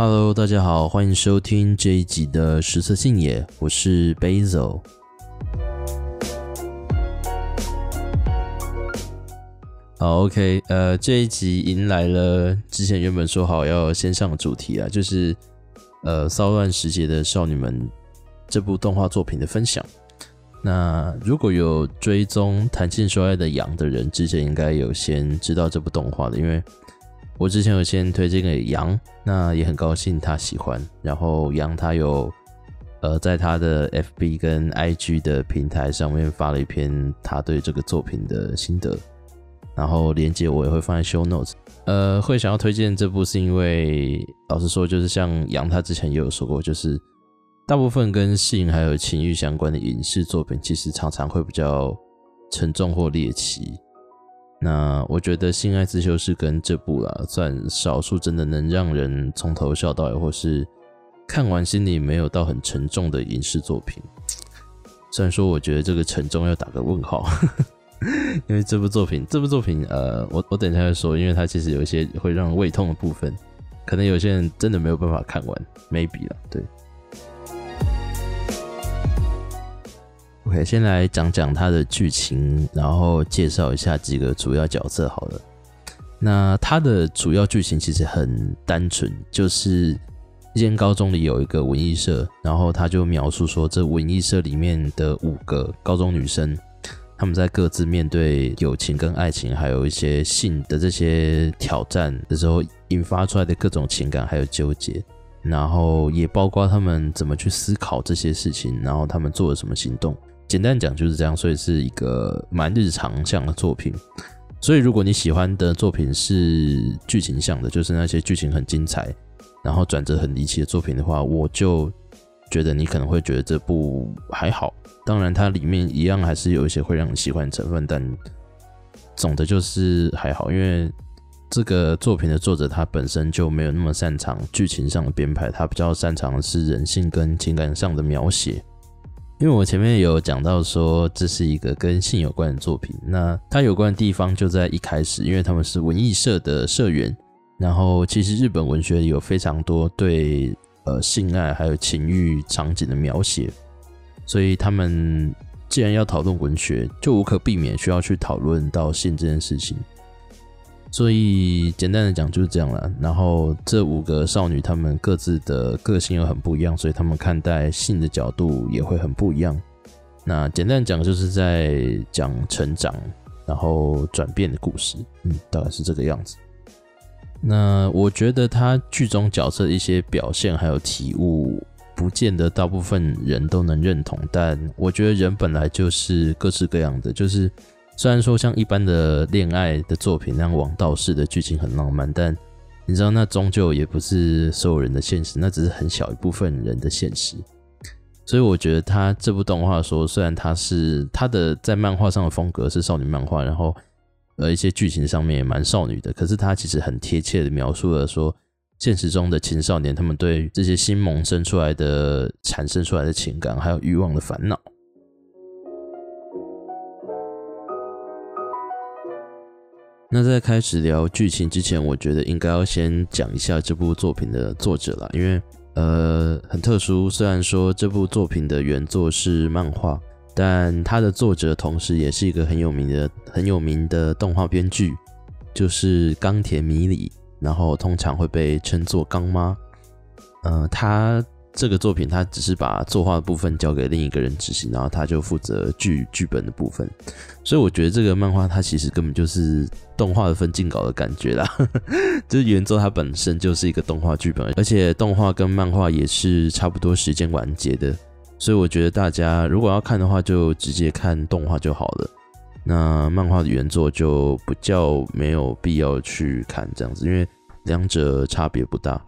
Hello，大家好，欢迎收听这一集的食色性也，我是 Basil。好，OK，呃，这一集迎来了之前原本说好要先上的主题啊，就是呃骚乱时节的少女们这部动画作品的分享。那如果有追踪谈情说爱的羊的人，之前应该有先知道这部动画的，因为。我之前有先推荐给杨，那也很高兴他喜欢。然后杨他有呃在他的 FB 跟 IG 的平台上面发了一篇他对这个作品的心得，然后链接我也会放在 Show Notes。呃，会想要推荐这部是因为老实说，就是像杨他之前也有说过，就是大部分跟性还有情欲相关的影视作品，其实常常会比较沉重或猎奇。那我觉得《性爱自修室》跟这部啦，算少数真的能让人从头笑到尾，或是看完心里没有到很沉重的影视作品。虽然说，我觉得这个沉重要打个问号，因为这部作品，这部作品，呃，我我等一下再说，因为它其实有一些会让胃痛的部分，可能有些人真的没有办法看完，maybe 啦，对。OK，先来讲讲它的剧情，然后介绍一下几个主要角色好了。那它的主要剧情其实很单纯，就是一间高中里有一个文艺社，然后他就描述说，这文艺社里面的五个高中女生，她们在各自面对友情跟爱情，还有一些性的这些挑战的时候，引发出来的各种情感还有纠结，然后也包括他们怎么去思考这些事情，然后他们做了什么行动。简单讲就是这样，所以是一个蛮日常向的作品。所以如果你喜欢的作品是剧情向的，就是那些剧情很精彩，然后转折很离奇的作品的话，我就觉得你可能会觉得这部还好。当然，它里面一样还是有一些会让你喜欢的成分，但总的就是还好。因为这个作品的作者他本身就没有那么擅长剧情上的编排，他比较擅长的是人性跟情感上的描写。因为我前面有讲到说，这是一个跟性有关的作品，那它有关的地方就在一开始，因为他们是文艺社的社员，然后其实日本文学里有非常多对呃性爱还有情欲场景的描写，所以他们既然要讨论文学，就无可避免需要去讨论到性这件事情。所以简单的讲就是这样了。然后这五个少女她们各自的个性又很不一样，所以她们看待性的角度也会很不一样。那简单讲就是在讲成长，然后转变的故事。嗯，大概是这个样子。那我觉得他剧中角色一些表现还有体悟，不见得大部分人都能认同。但我觉得人本来就是各式各样的，就是。虽然说像一般的恋爱的作品那样王道式的剧情很浪漫，但你知道那终究也不是所有人的现实，那只是很小一部分人的现实。所以我觉得他这部动画说，虽然他是他的在漫画上的风格是少女漫画，然后呃一些剧情上面也蛮少女的，可是他其实很贴切的描述了说现实中的青少年他们对这些新萌生出来的产生出来的情感还有欲望的烦恼。那在开始聊剧情之前，我觉得应该要先讲一下这部作品的作者了，因为呃很特殊，虽然说这部作品的原作是漫画，但它的作者同时也是一个很有名的、很有名的动画编剧，就是冈田美里，然后通常会被称作冈妈，呃，他。这个作品，他只是把作画的部分交给另一个人执行，然后他就负责剧剧本的部分。所以我觉得这个漫画它其实根本就是动画的分镜稿的感觉啦，就是原作它本身就是一个动画剧本，而且动画跟漫画也是差不多时间完结的。所以我觉得大家如果要看的话，就直接看动画就好了。那漫画的原作就比较没有必要去看这样子，因为两者差别不大。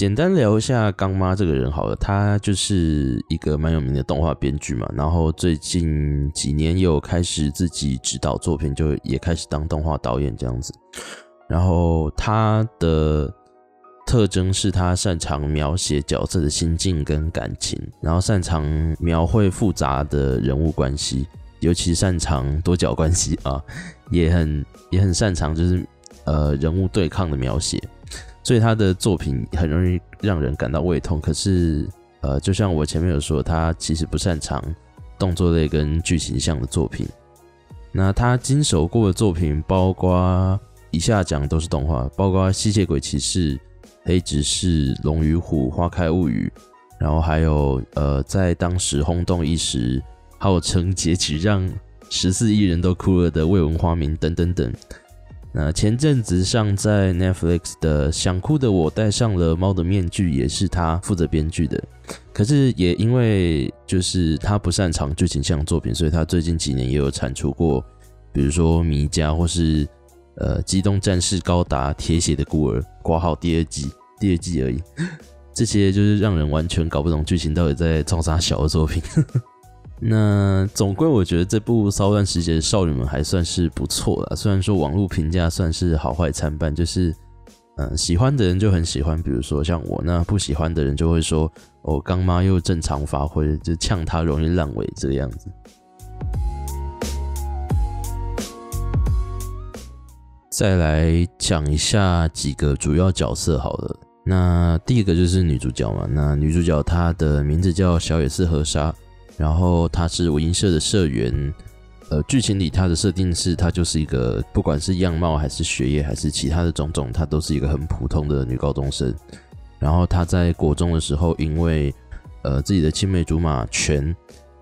简单聊一下刚妈这个人好了，他就是一个蛮有名的动画编剧嘛，然后最近几年又开始自己指导作品，就也开始当动画导演这样子。然后他的特征是他擅长描写角色的心境跟感情，然后擅长描绘复杂的人物关系，尤其擅长多角关系啊，也很也很擅长就是呃人物对抗的描写。所以他的作品很容易让人感到胃痛。可是，呃，就像我前面有说，他其实不擅长动作类跟剧情向的作品。那他经手过的作品，包括以下讲都是动画，包括《吸血鬼骑士》、《黑执事》、《龙与虎》、《花开物语》，然后还有呃，在当时轰动一时，号称结局让十四亿人都哭了的《未闻花名》等等等。那前阵子上在 Netflix 的《想哭的我戴上了猫的面具》也是他负责编剧的，可是也因为就是他不擅长剧情向作品，所以他最近几年也有产出过，比如说《迷家》或是呃《机动战士高达铁血的孤儿》挂号第二季，第二季而已，这些就是让人完全搞不懂剧情到底在冲啥小的作品。那总归我觉得这部《骚乱时节的少女们》还算是不错啦，虽然说网络评价算是好坏参半，就是嗯喜欢的人就很喜欢，比如说像我，那不喜欢的人就会说哦，刚妈又正常发挥，就呛他容易烂尾这个样子。再来讲一下几个主要角色好了，那第一个就是女主角嘛，那女主角她的名字叫小野寺和沙。然后他是文音社的社员，呃，剧情里他的设定是，他就是一个不管是样貌还是学业还是其他的种种，她都是一个很普通的女高中生。然后她在国中的时候，因为呃自己的青梅竹马拳，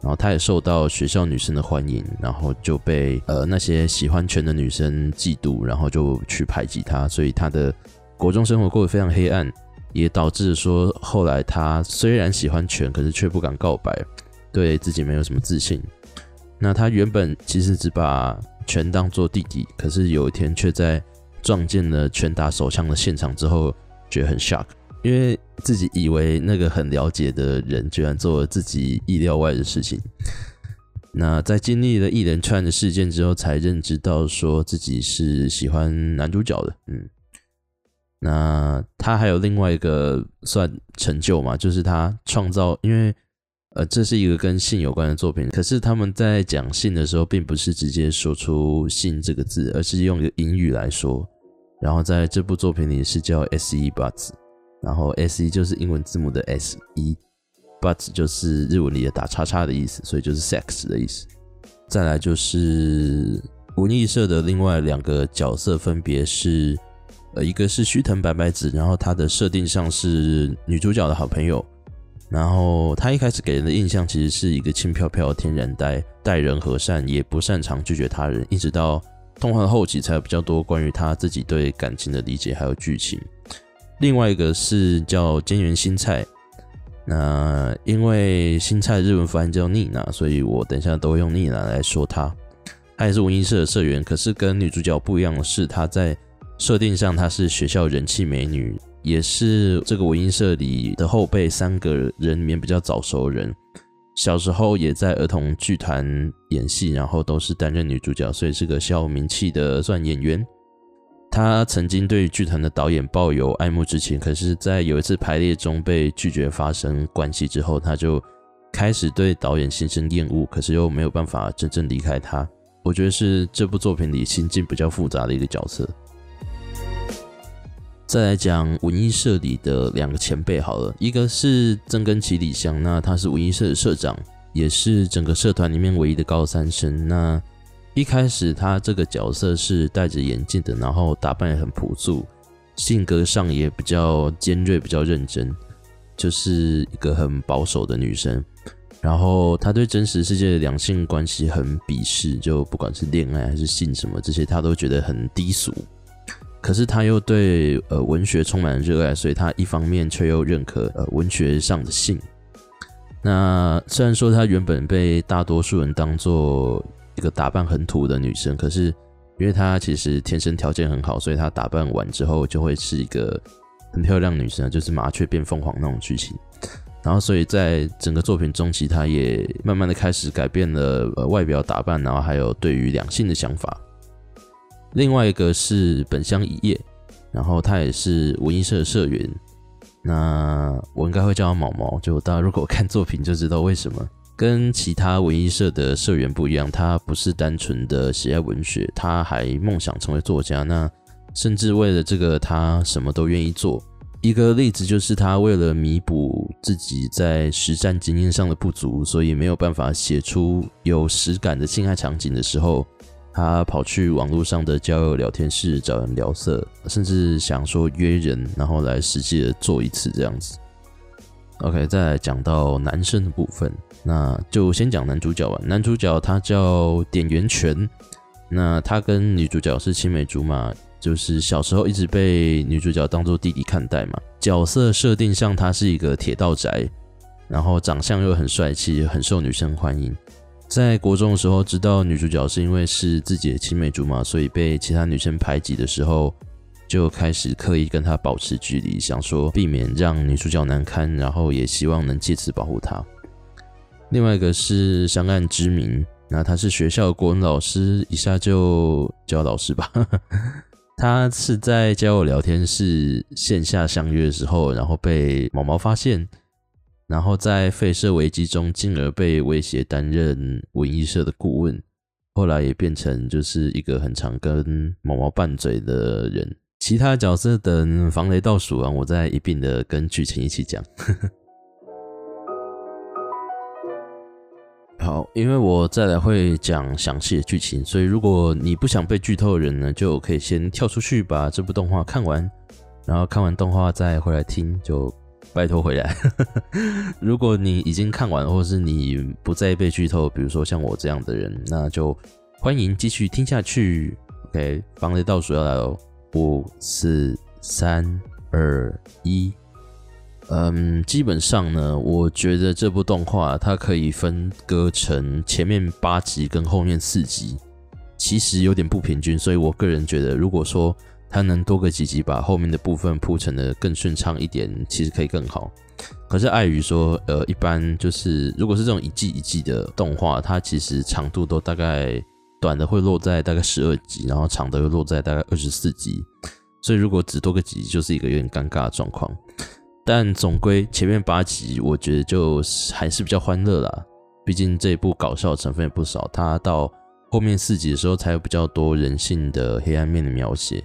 然后她也受到学校女生的欢迎，然后就被呃那些喜欢拳的女生嫉妒，然后就去排挤她，所以她的国中生活过得非常黑暗，也导致说后来她虽然喜欢拳，可是却不敢告白。对自己没有什么自信，那他原本其实只把拳当做弟弟，可是有一天却在撞见了拳打手枪的现场之后，觉得很 shock，因为自己以为那个很了解的人，居然做了自己意料外的事情。那在经历了一连串的事件之后，才认知到说自己是喜欢男主角的。嗯，那他还有另外一个算成就嘛，就是他创造，因为。呃，这是一个跟性有关的作品，可是他们在讲性的时候，并不是直接说出“性”这个字，而是用一个隐语来说。然后在这部作品里是叫 S E Buts，然后 “S E” 就是英文字母的 S E，Buts 就是日文里的打叉叉的意思，所以就是 “sex” 的意思。再来就是文艺社的另外两个角色，分别是呃，一个是须藤白白子，然后她的设定上是女主角的好朋友。然后他一开始给人的印象其实是一个轻飘飘的天然呆，待人和善，也不擅长拒绝他人。一直到动画的后期才有比较多关于他自己对感情的理解，还有剧情。另外一个是叫菅原新菜，那因为新菜日文发音叫妮娜，所以我等下都会用妮娜来说她。她也是文音社的社员，可是跟女主角不一样的是，她在设定上她是学校人气美女。也是这个文音社里的后辈三个人里面比较早熟的人，小时候也在儿童剧团演戏，然后都是担任女主角，所以是个小有名气的算演员。他曾经对剧团的导演抱有爱慕之情，可是，在有一次排练中被拒绝发生关系之后，他就开始对导演心生厌恶，可是又没有办法真正离开他。我觉得是这部作品里心境比较复杂的一个角色。再来讲文艺社里的两个前辈好了，一个是曾根崎李香，那他是文艺社的社长，也是整个社团里面唯一的高三生。那一开始他这个角色是戴着眼镜的，然后打扮也很朴素，性格上也比较尖锐，比较认真，就是一个很保守的女生。然后她对真实世界的两性关系很鄙视，就不管是恋爱还是性什么这些，她都觉得很低俗。可是他又对呃文学充满了热爱，所以他一方面却又认可呃文学上的性。那虽然说他原本被大多数人当做一个打扮很土的女生，可是因为她其实天生条件很好，所以她打扮完之后就会是一个很漂亮女生，就是麻雀变凤凰那种剧情。然后所以在整个作品中期，她也慢慢的开始改变了呃外表打扮，然后还有对于两性的想法。另外一个是本乡一叶，然后他也是文艺社的社员。那我应该会叫他毛毛，就大家如果看作品就知道为什么。跟其他文艺社的社员不一样，他不是单纯的喜爱文学，他还梦想成为作家。那甚至为了这个他什么都愿意做。一个例子就是他为了弥补自己在实战经验上的不足，所以没有办法写出有实感的性爱场景的时候，他跑去网络上的交友聊天室找人聊色，甚至想说约人，然后来实际的做一次这样子。OK，再来讲到男生的部分，那就先讲男主角吧。男主角他叫点元泉，那他跟女主角是青梅竹马，就是小时候一直被女主角当做弟弟看待嘛。角色设定上，他是一个铁道宅，然后长相又很帅气，很受女生欢迎。在国中的时候，知道女主角是因为是自己的青梅竹马，所以被其他女生排挤的时候。就开始刻意跟她保持距离，想说避免让女主角难堪，然后也希望能借此保护她。另外一个是相岸之名，那他是学校的国文老师，一下就叫老师吧。他是在交友聊天室线下相约的时候，然后被毛毛发现，然后在废社危机中，进而被威胁担任文艺社的顾问，后来也变成就是一个很常跟毛毛拌嘴的人。其他角色等防雷倒数完，我再一并的跟剧情一起讲。好，因为我再来会讲详细的剧情，所以如果你不想被剧透的人呢，就可以先跳出去把这部动画看完，然后看完动画再回来听，就拜托回来。如果你已经看完，或是你不再被剧透，比如说像我这样的人，那就欢迎继续听下去。OK，防雷倒数要来喽。五四三二一，嗯，基本上呢，我觉得这部动画它可以分割成前面八集跟后面四集，其实有点不平均，所以我个人觉得，如果说它能多个几集把后面的部分铺成得更顺畅一点，其实可以更好。可是碍于说，呃，一般就是如果是这种一季一季的动画，它其实长度都大概。短的会落在大概十二集，然后长的又落在大概二十四集，所以如果只多个几集，就是一个有点尴尬的状况。但总归前面八集，我觉得就还是比较欢乐啦。毕竟这一部搞笑成分也不少，它到后面四集的时候才有比较多人性的黑暗面的描写。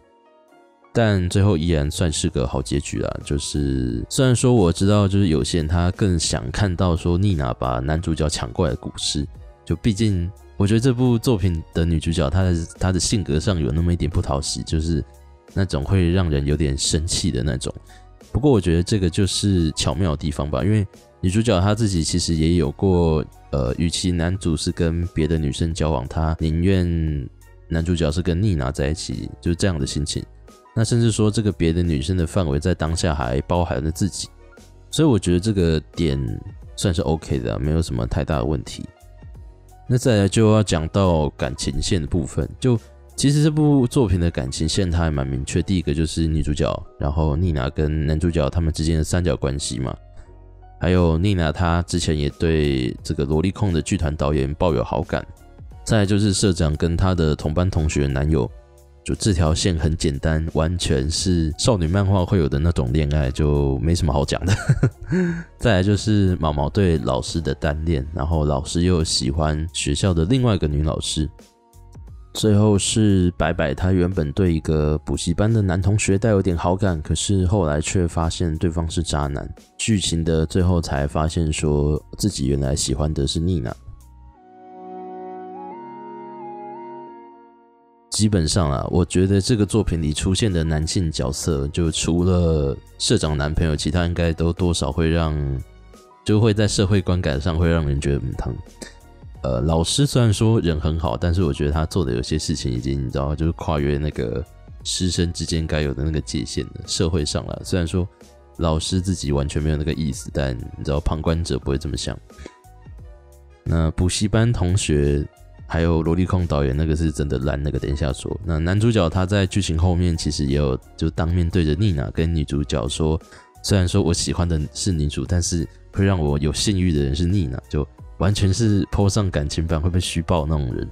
但最后依然算是个好结局啦。就是虽然说我知道，就是有些人他更想看到说妮娜把男主角抢过来的故事，就毕竟。我觉得这部作品的女主角，她的她的性格上有那么一点不讨喜，就是那种会让人有点生气的那种。不过我觉得这个就是巧妙的地方吧，因为女主角她自己其实也有过，呃，与其男主是跟别的女生交往，她宁愿男主角是跟妮娜在一起，就是这样的心情。那甚至说这个别的女生的范围在当下还包含了自己，所以我觉得这个点算是 OK 的，没有什么太大的问题。那再来就要讲到感情线的部分，就其实这部作品的感情线它还蛮明确。第一个就是女主角，然后妮娜跟男主角他们之间的三角关系嘛，还有妮娜她之前也对这个萝莉控的剧团导演抱有好感。再就是社长跟他的同班同学男友。就这条线很简单，完全是少女漫画会有的那种恋爱，就没什么好讲的。再来就是毛毛对老师的单恋，然后老师又喜欢学校的另外一个女老师。最后是白白，他原本对一个补习班的男同学带有点好感，可是后来却发现对方是渣男。剧情的最后才发现说自己原来喜欢的是妮娜。基本上啊，我觉得这个作品里出现的男性角色，就除了社长男朋友，其他应该都多少会让，就会在社会观感上会让人觉得很疼。呃，老师虽然说人很好，但是我觉得他做的有些事情已经，你知道，就是跨越那个师生之间该有的那个界限了。社会上了，虽然说老师自己完全没有那个意思，但你知道，旁观者不会这么想。那补习班同学。还有萝莉控导演那个是真的烂，那个等一下说。那男主角他在剧情后面其实也有就当面对着妮娜跟女主角说，虽然说我喜欢的是女主，但是会让我有性欲的人是妮娜，就完全是 po 上感情版会被虚报那种人。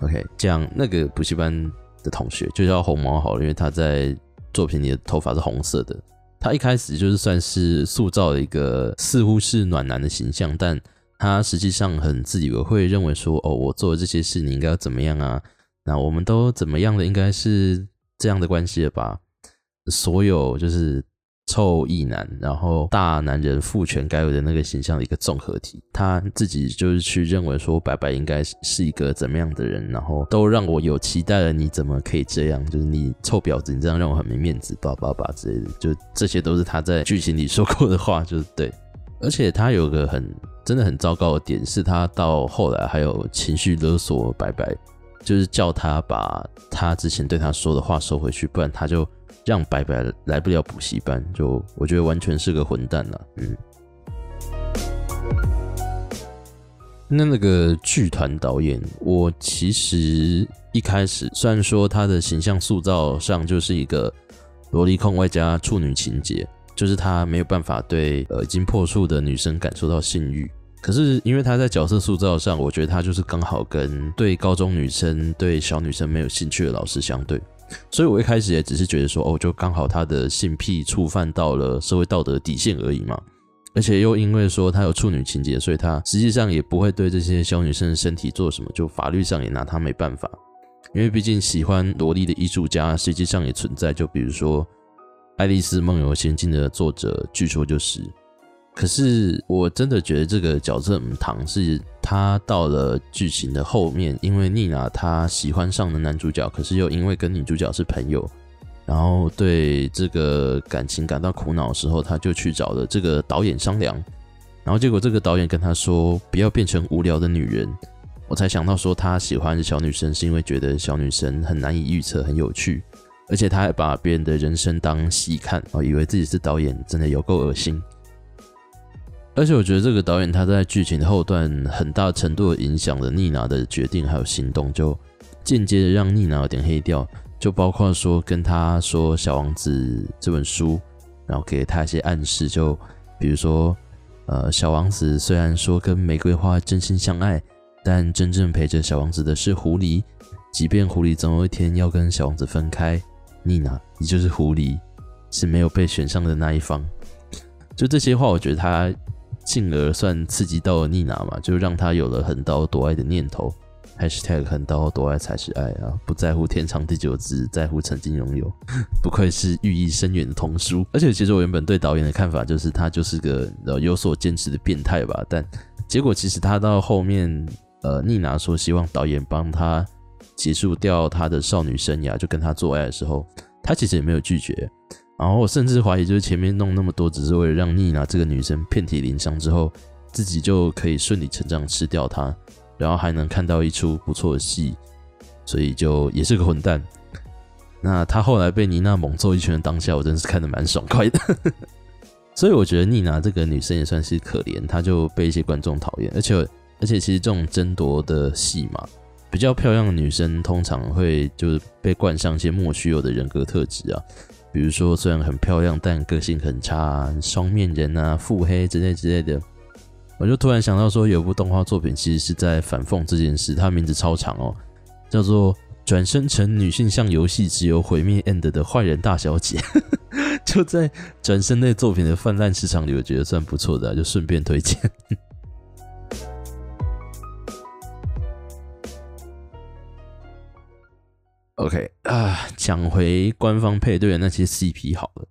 OK，讲那个补习班的同学就叫红毛好了，因为他在作品里的头发是红色的。他一开始就是算是塑造了一个似乎是暖男的形象，但。他实际上很自以为会，认为说：“哦，我做的这些事，你应该要怎么样啊？那我们都怎么样的？应该是这样的关系了吧？所有就是。臭意男，然后大男人父权该有的那个形象的一个综合体，他自己就是去认为说白白应该是一个怎么样的人，然后都让我有期待了，你怎么可以这样？就是你臭婊子，你这样让我很没面子，叭叭叭之类的，就这些都是他在剧情里说过的话，就是对。而且他有个很真的很糟糕的点，是他到后来还有情绪勒索白白，就是叫他把他之前对他说的话收回去，不然他就。让白白来不了补习班，就我觉得完全是个混蛋了。嗯，那那个剧团导演，我其实一开始虽然说他的形象塑造上就是一个萝莉控外加处女情节，就是他没有办法对呃已经破处的女生感受到性欲，可是因为他在角色塑造上，我觉得他就是刚好跟对高中女生、对小女生没有兴趣的老师相对。所以，我一开始也只是觉得说，哦，就刚好他的性癖触犯到了社会道德底线而已嘛。而且又因为说他有处女情节，所以他实际上也不会对这些小女生的身体做什么，就法律上也拿他没办法。因为毕竟喜欢萝莉的艺术家实际上也存在，就比如说《爱丽丝梦游仙境》的作者，据说就是。可是我真的觉得这个角色母汤是他到了剧情的后面，因为妮娜她喜欢上了男主角，可是又因为跟女主角是朋友，然后对这个感情感到苦恼的时候，他就去找了这个导演商量，然后结果这个导演跟他说不要变成无聊的女人，我才想到说他喜欢小女生是因为觉得小女生很难以预测，很有趣，而且他还把别人的人生当戏看，哦，以为自己是导演，真的有够恶心。而且我觉得这个导演他在剧情的后段很大程度影响了妮娜的决定还有行动，就间接的让妮娜有点黑掉，就包括说跟他说《小王子》这本书，然后给他一些暗示，就比如说，呃，小王子虽然说跟玫瑰花真心相爱，但真正陪着小王子的是狐狸，即便狐狸总有一天要跟小王子分开，妮娜，你就是狐狸，是没有被选上的那一方。就这些话，我觉得他。进而算刺激到了妮娜嘛，就让她有了横刀夺爱的念头。#hashtag 横刀夺爱才是爱啊，不在乎天长地久，只在乎曾经拥有。不愧是寓意深远的童书。而且其实我原本对导演的看法就是他就是个呃有所坚持的变态吧，但结果其实他到后面，呃，妮娜说希望导演帮他结束掉他的少女生涯，就跟他做爱的时候，他其实也没有拒绝。然后我甚至怀疑，就是前面弄那么多，只是为了让妮娜这个女生遍体鳞伤之后，自己就可以顺理成章吃掉她，然后还能看到一出不错的戏，所以就也是个混蛋。那他后来被妮娜猛揍一拳的当下，我真是看得蛮爽快的。所以我觉得妮娜这个女生也算是可怜，她就被一些观众讨厌，而且而且其实这种争夺的戏嘛，比较漂亮的女生通常会就是被冠上一些莫须有的人格特质啊。比如说，虽然很漂亮，但个性很差，双面人啊、腹黑之类之类的。我就突然想到说，有部动画作品其实是在反讽这件事，它名字超长哦，叫做《转身成女性向游戏只有毁灭 end 的坏人大小姐》。就在转身类作品的泛滥市场里，我觉得算不错的，就顺便推荐。OK 啊，讲回官方配对的那些 CP 好了。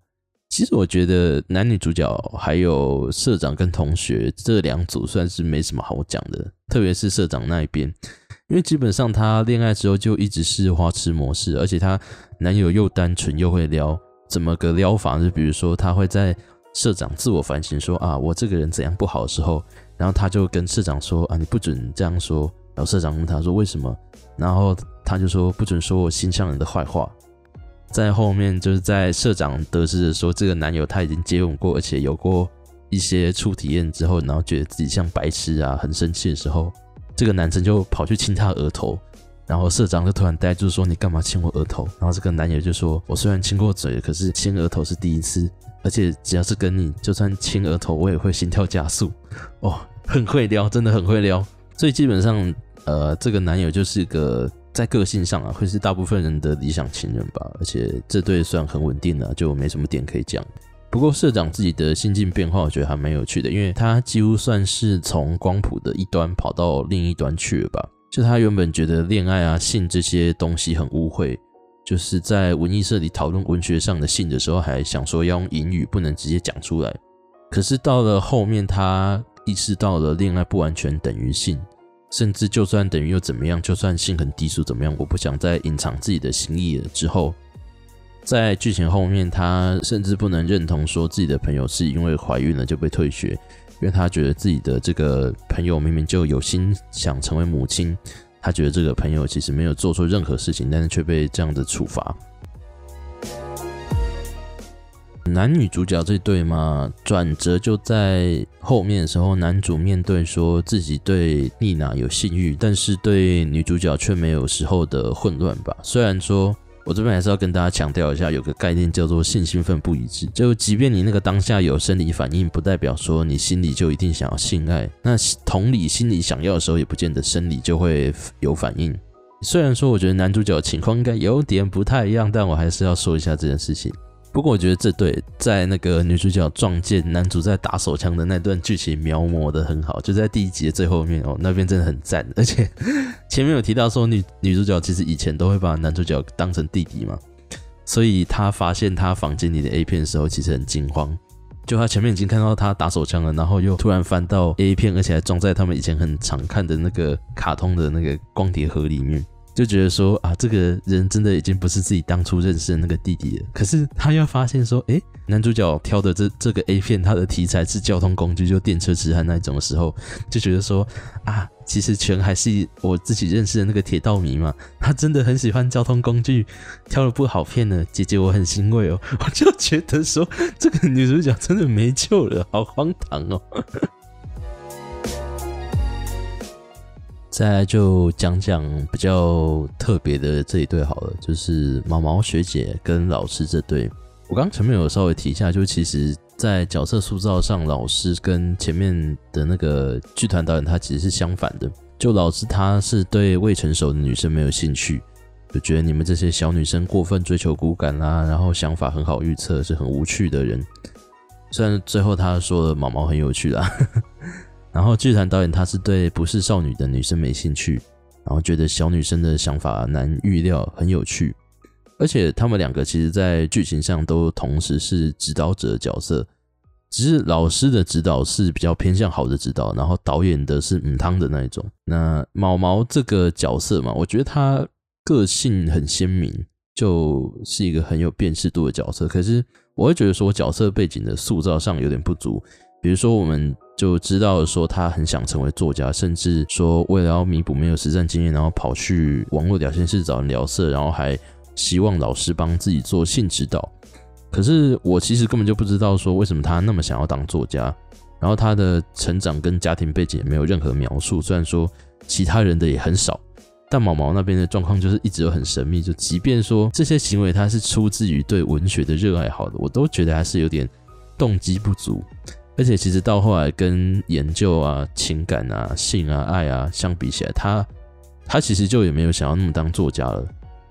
其实我觉得男女主角还有社长跟同学这两组算是没什么好讲的，特别是社长那一边，因为基本上他恋爱之后就一直是花痴模式，而且他男友又单纯又会撩，怎么个撩法？就比如说他会在社长自我反省说啊，我这个人怎样不好的时候，然后他就跟社长说啊，你不准这样说。然后社长问他说为什么？然后。他就说不准说我心上人的坏话，在后面就是在社长得知的说这个男友他已经接吻过，而且有过一些初体验之后，然后觉得自己像白痴啊，很生气的时候，这个男生就跑去亲他额头，然后社长就突然呆住说你干嘛亲我额头？然后这个男友就说我虽然亲过嘴，可是亲额头是第一次，而且只要是跟你，就算亲额头我也会心跳加速。哦，很会撩，真的很会撩，所以基本上呃这个男友就是个。在个性上啊，会是大部分人的理想情人吧，而且这对算很稳定了，就没什么点可以讲。不过社长自己的心境变化，我觉得还蛮有趣的，因为他几乎算是从光谱的一端跑到另一端去了吧。就他原本觉得恋爱啊、性这些东西很污秽，就是在文艺社里讨论文学上的性的时候，还想说要用隐语，不能直接讲出来。可是到了后面，他意识到了恋爱不完全等于性，甚至就算等于又怎么样？就算性很低俗怎么样？我不想再隐藏自己的心意了。之后，在剧情后面，他甚至不能认同说自己的朋友是因为怀孕了就被退学，因为他觉得自己的这个朋友明明就有心想成为母亲，他觉得这个朋友其实没有做错任何事情，但是却被这样的处罚。男女主角这对嘛，转折就在后面的时候，男主面对说自己对丽娜有性欲，但是对女主角却没有时候的混乱吧。虽然说我这边还是要跟大家强调一下，有个概念叫做性兴奋不一致，就即便你那个当下有生理反应，不代表说你心里就一定想要性爱。那同理，心里想要的时候，也不见得生理就会有反应。虽然说我觉得男主角情况应该有点不太一样，但我还是要说一下这件事情。不过我觉得这对在那个女主角撞见男主在打手枪的那段剧情描摹的很好，就在第一集的最后面哦，那边真的很赞。而且前面有提到说女女主角其实以前都会把男主角当成弟弟嘛，所以他发现他房间里的 A 片的时候其实很惊慌，就他前面已经看到他打手枪了，然后又突然翻到 A 片，而且还装在他们以前很常看的那个卡通的那个光碟盒里面。就觉得说啊，这个人真的已经不是自己当初认识的那个弟弟了。可是他又发现说，诶，男主角挑的这这个 A 片，他的题材是交通工具，就电车痴汉那一种的时候，就觉得说啊，其实全还是我自己认识的那个铁道迷嘛。他真的很喜欢交通工具，挑了部好片呢。姐姐，我很欣慰哦。我就觉得说，这个女主角真的没救了，好荒唐哦。再来就讲讲比较特别的这一对好了，就是毛毛学姐跟老师这对。我刚前面有稍微提一下，就其实在角色塑造上，老师跟前面的那个剧团导演他其实是相反的。就老师他是对未成熟的女生没有兴趣，就觉得你们这些小女生过分追求骨感啦，然后想法很好预测，是很无趣的人。虽然最后他说了毛毛很有趣啦。然后剧团导演他是对不是少女的女生没兴趣，然后觉得小女生的想法难预料，很有趣，而且他们两个其实在剧情上都同时是指导者的角色，只是老师的指导是比较偏向好的指导，然后导演的是母汤的那一种。那毛毛这个角色嘛，我觉得他个性很鲜明，就是一个很有辨识度的角色。可是我会觉得说角色背景的塑造上有点不足，比如说我们。就知道说他很想成为作家，甚至说为了要弥补没有实战经验，然后跑去网络聊天室找人聊色，然后还希望老师帮自己做性指导。可是我其实根本就不知道说为什么他那么想要当作家，然后他的成长跟家庭背景也没有任何描述。虽然说其他人的也很少，但毛毛那边的状况就是一直都很神秘。就即便说这些行为他是出自于对文学的热爱好的，我都觉得还是有点动机不足。而且其实到后来跟研究啊、情感啊、性啊、爱啊相比起来，他他其实就也没有想要那么当作家了。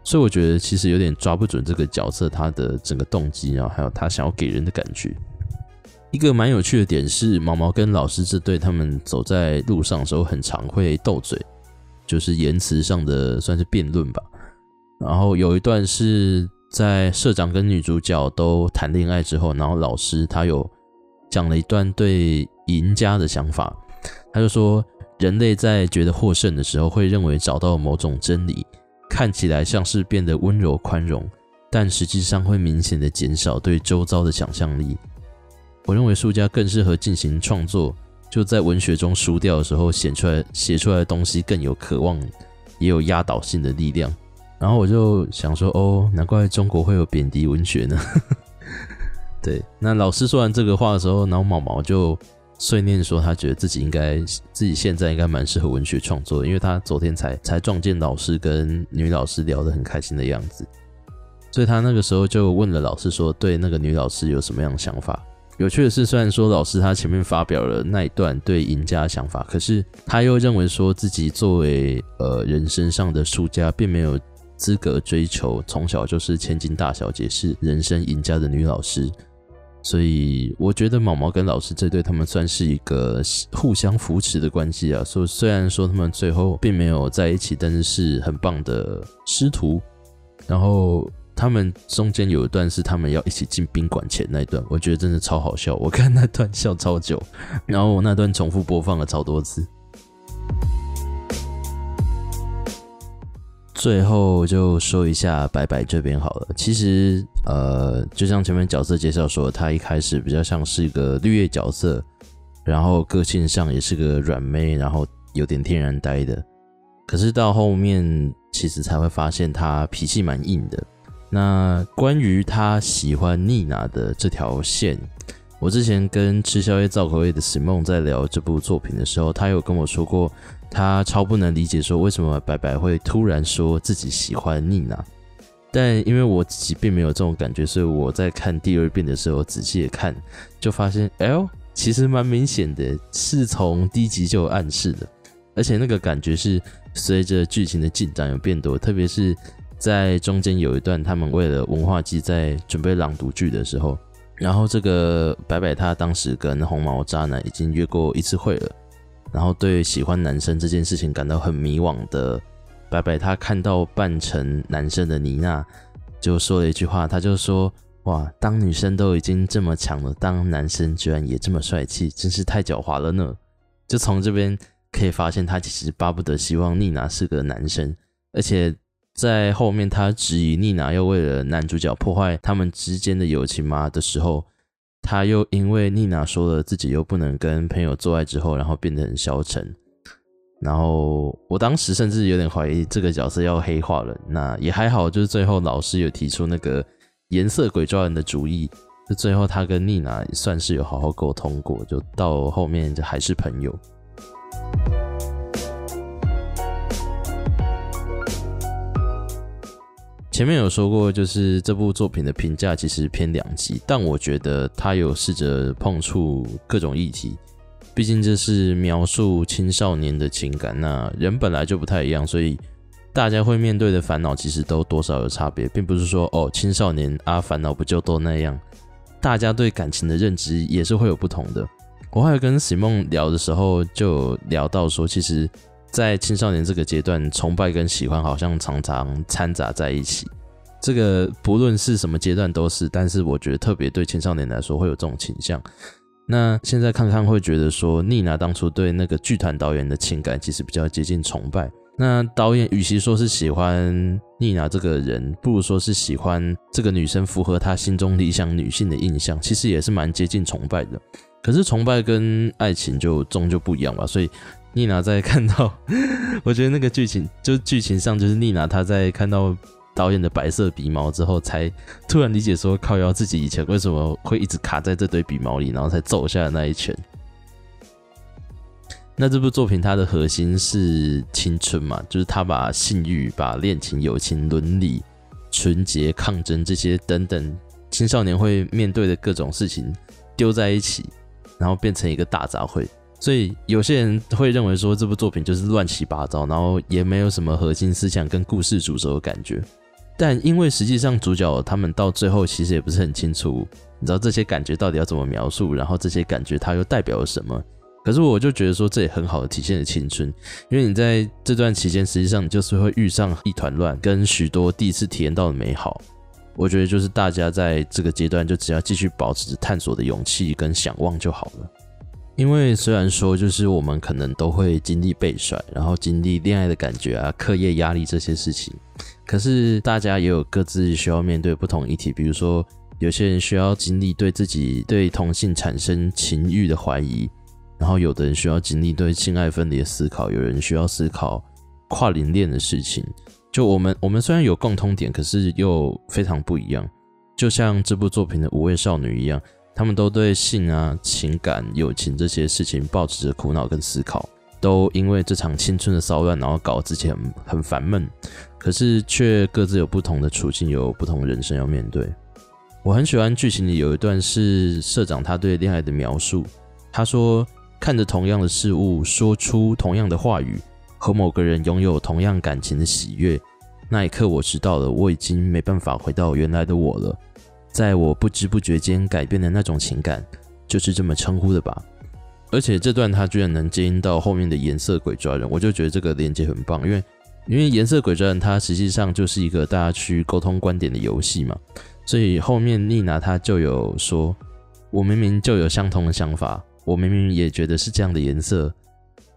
所以我觉得其实有点抓不准这个角色他的整个动机，然后还有他想要给人的感觉。一个蛮有趣的点是，毛毛跟老师这对他们走在路上的时候，很常会斗嘴，就是言辞上的算是辩论吧。然后有一段是在社长跟女主角都谈恋爱之后，然后老师他有。讲了一段对赢家的想法，他就说，人类在觉得获胜的时候，会认为找到某种真理，看起来像是变得温柔宽容，但实际上会明显的减少对周遭的想象力。我认为输家更适合进行创作，就在文学中输掉的时候，写出来写出来的东西更有渴望，也有压倒性的力量。然后我就想说，哦，难怪中国会有贬低文学呢。对，那老师说完这个话的时候，然后毛毛就碎念说，他觉得自己应该，自己现在应该蛮适合文学创作，因为他昨天才才撞见老师跟女老师聊得很开心的样子，所以他那个时候就问了老师说，对那个女老师有什么样的想法？有趣的是，虽然说老师他前面发表了那一段对赢家的想法，可是他又认为说自己作为呃人生上的输家，并没有资格追求从小就是千金大小姐是人生赢家的女老师。所以我觉得毛毛跟老师这对他们算是一个互相扶持的关系啊。所以虽然说他们最后并没有在一起，但是是很棒的师徒。然后他们中间有一段是他们要一起进宾馆前那一段，我觉得真的超好笑，我看那段笑超久，然后我那段重复播放了超多次。最后就说一下白白这边好了，其实呃，就像前面角色介绍说，他一开始比较像是一个绿叶角色，然后个性上也是个软妹，然后有点天然呆的。可是到后面，其实才会发现他脾气蛮硬的。那关于他喜欢妮娜的这条线，我之前跟吃宵夜造口业的 Simon 在聊这部作品的时候，他有跟我说过。他超不能理解，说为什么白白会突然说自己喜欢妮娜，但因为我自己并没有这种感觉，所以我在看第二遍的时候仔细的看，就发现，哎呦，其实蛮明显的，是从第一集就有暗示的，而且那个感觉是随着剧情的进展有变多，特别是在中间有一段他们为了文化祭在准备朗读剧的时候，然后这个白白他当时跟红毛渣男已经约过一次会了。然后对喜欢男生这件事情感到很迷惘的白白，他看到扮成男生的妮娜，就说了一句话，他就说：“哇，当女生都已经这么强了，当男生居然也这么帅气，真是太狡猾了呢。”就从这边可以发现，他其实巴不得希望妮娜是个男生，而且在后面他质疑妮娜又为了男主角破坏他们之间的友情吗的时候。他又因为妮娜说了自己又不能跟朋友做爱之后，然后变得很消沉。然后我当时甚至有点怀疑这个角色要黑化了。那也还好，就是最后老师有提出那个颜色鬼抓人的主意，就最后他跟妮娜算是有好好沟通过，就到后面就还是朋友。前面有说过，就是这部作品的评价其实偏两极，但我觉得他有试着碰触各种议题。毕竟这是描述青少年的情感，那人本来就不太一样，所以大家会面对的烦恼其实都多少有差别，并不是说哦，青少年啊烦恼不就都那样。大家对感情的认知也是会有不同的。我还有跟喜梦聊的时候，就聊到说，其实。在青少年这个阶段，崇拜跟喜欢好像常常掺杂在一起。这个不论是什么阶段都是，但是我觉得特别对青少年来说会有这种倾向。那现在看看会觉得说，妮娜当初对那个剧团导演的情感其实比较接近崇拜。那导演与其说是喜欢妮娜这个人，不如说是喜欢这个女生符合他心中理想女性的印象，其实也是蛮接近崇拜的。可是崇拜跟爱情就终究不一样吧，所以。妮娜在看到，我觉得那个剧情就剧情上就是妮娜她在看到导演的白色鼻毛之后，才突然理解说靠腰自己以前为什么会一直卡在这堆鼻毛里，然后才揍下的那一拳。那这部作品它的核心是青春嘛，就是他把性欲、把恋情、友情、伦理、纯洁、抗争这些等等青少年会面对的各种事情丢在一起，然后变成一个大杂烩。所以有些人会认为说这部作品就是乱七八糟，然后也没有什么核心思想跟故事主轴的感觉。但因为实际上主角他们到最后其实也不是很清楚，你知道这些感觉到底要怎么描述，然后这些感觉它又代表了什么。可是我就觉得说这也很好的体现了青春，因为你在这段期间实际上你就是会遇上一团乱，跟许多第一次体验到的美好。我觉得就是大家在这个阶段就只要继续保持着探索的勇气跟想望就好了。因为虽然说，就是我们可能都会经历被甩，然后经历恋爱的感觉啊、课业压力这些事情，可是大家也有各自需要面对不同议题。比如说，有些人需要经历对自己对同性产生情欲的怀疑，然后有的人需要经历对性爱分离的思考，有人需要思考跨龄恋的事情。就我们，我们虽然有共通点，可是又非常不一样。就像这部作品的五位少女一样。他们都对性啊、情感、友情这些事情抱持着苦恼跟思考，都因为这场青春的骚乱，然后搞得自己很很烦闷，可是却各自有不同的处境，有不同人生要面对。我很喜欢剧情里有一段是社长他对恋爱的描述，他说：“看着同样的事物，说出同样的话语，和某个人拥有同样感情的喜悦，那一刻我知道了，我已经没办法回到原来的我了。”在我不知不觉间改变的那种情感，就是这么称呼的吧。而且这段他居然能接应到后面的颜色鬼抓人，我就觉得这个连接很棒。因为因为颜色鬼抓人它实际上就是一个大家去沟通观点的游戏嘛，所以后面妮娜她就有说，我明明就有相同的想法，我明明也觉得是这样的颜色，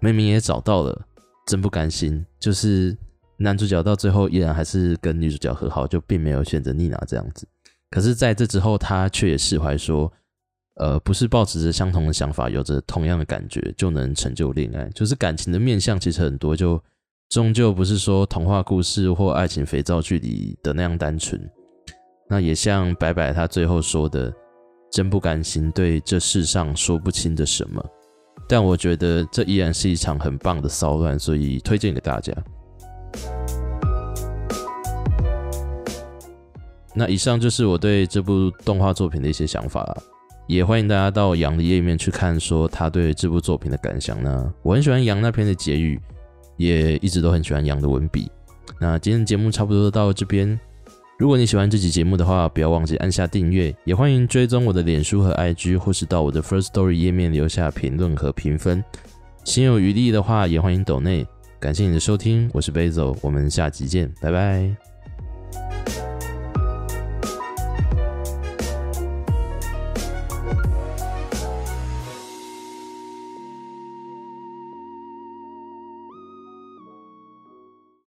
明明也找到了，真不甘心。就是男主角到最后依然还是跟女主角和好，就并没有选择妮娜这样子。可是在这之后，他却也释怀说，呃，不是抱持着相同的想法，有着同样的感觉就能成就恋爱，就是感情的面向其实很多就。终究不是说童话故事或爱情肥皂剧里的那样单纯。那也像白白他最后说的：“真不甘心对这世上说不清的什么。”但我觉得这依然是一场很棒的骚乱，所以推荐给大家。那以上就是我对这部动画作品的一些想法了，也欢迎大家到杨的页面去看，说他对这部作品的感想呢。我很喜欢杨那篇的结语。也一直都很喜欢杨的文笔。那今天的节目差不多到这边。如果你喜欢这期节目的话，不要忘记按下订阅，也欢迎追踪我的脸书和 IG，或是到我的 First Story 页面留下评论和评分。心有余力的话，也欢迎抖内。感谢你的收听，我是 Basil，我们下集见，拜拜。